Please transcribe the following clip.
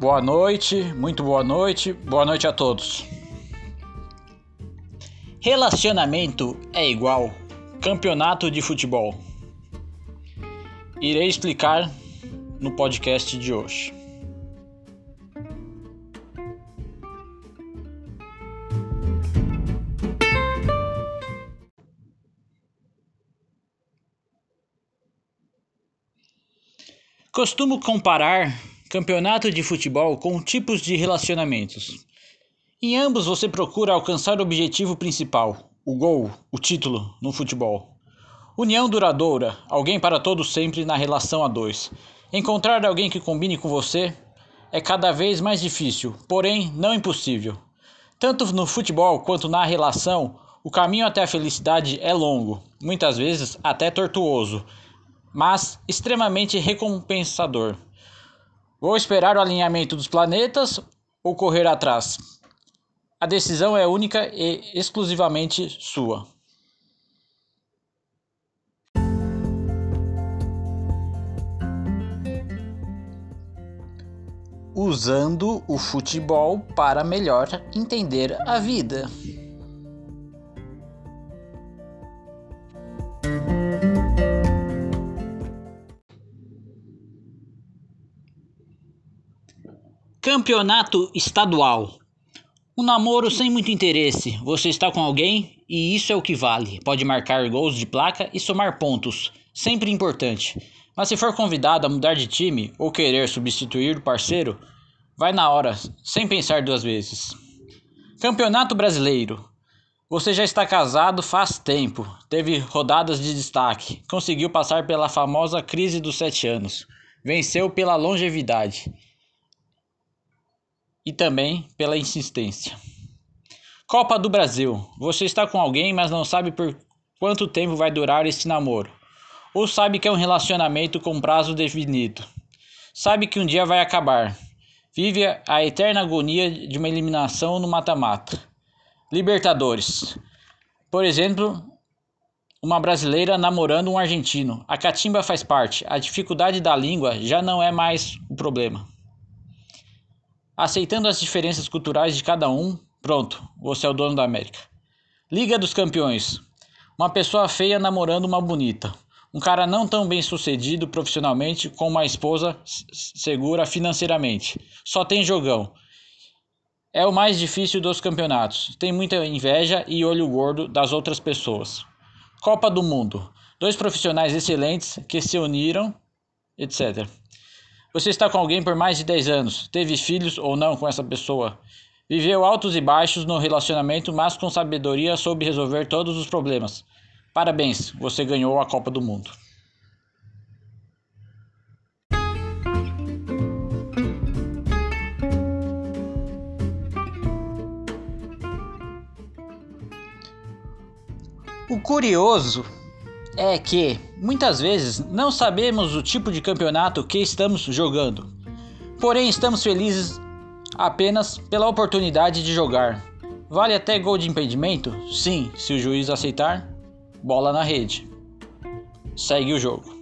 Boa noite, muito boa noite, boa noite a todos. Relacionamento é igual campeonato de futebol. Irei explicar no podcast de hoje. Costumo comparar campeonato de futebol com tipos de relacionamentos. Em ambos você procura alcançar o objetivo principal, o gol, o título no futebol. União duradoura, alguém para todo sempre na relação a dois. Encontrar alguém que combine com você é cada vez mais difícil, porém não impossível. Tanto no futebol quanto na relação, o caminho até a felicidade é longo, muitas vezes até tortuoso, mas extremamente recompensador. Vou esperar o alinhamento dos planetas ou correr atrás? A decisão é única e exclusivamente sua. Usando o futebol para melhor entender a vida. Campeonato estadual. Um namoro sem muito interesse. Você está com alguém e isso é o que vale. Pode marcar gols de placa e somar pontos. Sempre importante. Mas se for convidado a mudar de time ou querer substituir o parceiro, vai na hora, sem pensar duas vezes. Campeonato Brasileiro. Você já está casado faz tempo, teve rodadas de destaque, conseguiu passar pela famosa crise dos sete anos, venceu pela longevidade e também pela insistência. Copa do Brasil. Você está com alguém, mas não sabe por quanto tempo vai durar esse namoro. Ou sabe que é um relacionamento com prazo definido. Sabe que um dia vai acabar. Vive a eterna agonia de uma eliminação no mata-mata. Libertadores. Por exemplo, uma brasileira namorando um argentino. A catimba faz parte. A dificuldade da língua já não é mais o problema. Aceitando as diferenças culturais de cada um, pronto, você é o dono da América. Liga dos Campeões. Uma pessoa feia namorando uma bonita. Um cara não tão bem sucedido profissionalmente com uma esposa segura financeiramente. Só tem jogão. É o mais difícil dos campeonatos. Tem muita inveja e olho gordo das outras pessoas. Copa do Mundo. Dois profissionais excelentes que se uniram, etc. Você está com alguém por mais de 10 anos, teve filhos ou não com essa pessoa. Viveu altos e baixos no relacionamento, mas com sabedoria soube resolver todos os problemas. Parabéns, você ganhou a Copa do Mundo. O curioso é que muitas vezes não sabemos o tipo de campeonato que estamos jogando, porém estamos felizes apenas pela oportunidade de jogar. Vale até gol de impedimento? Sim, se o juiz aceitar, bola na rede. Segue o jogo.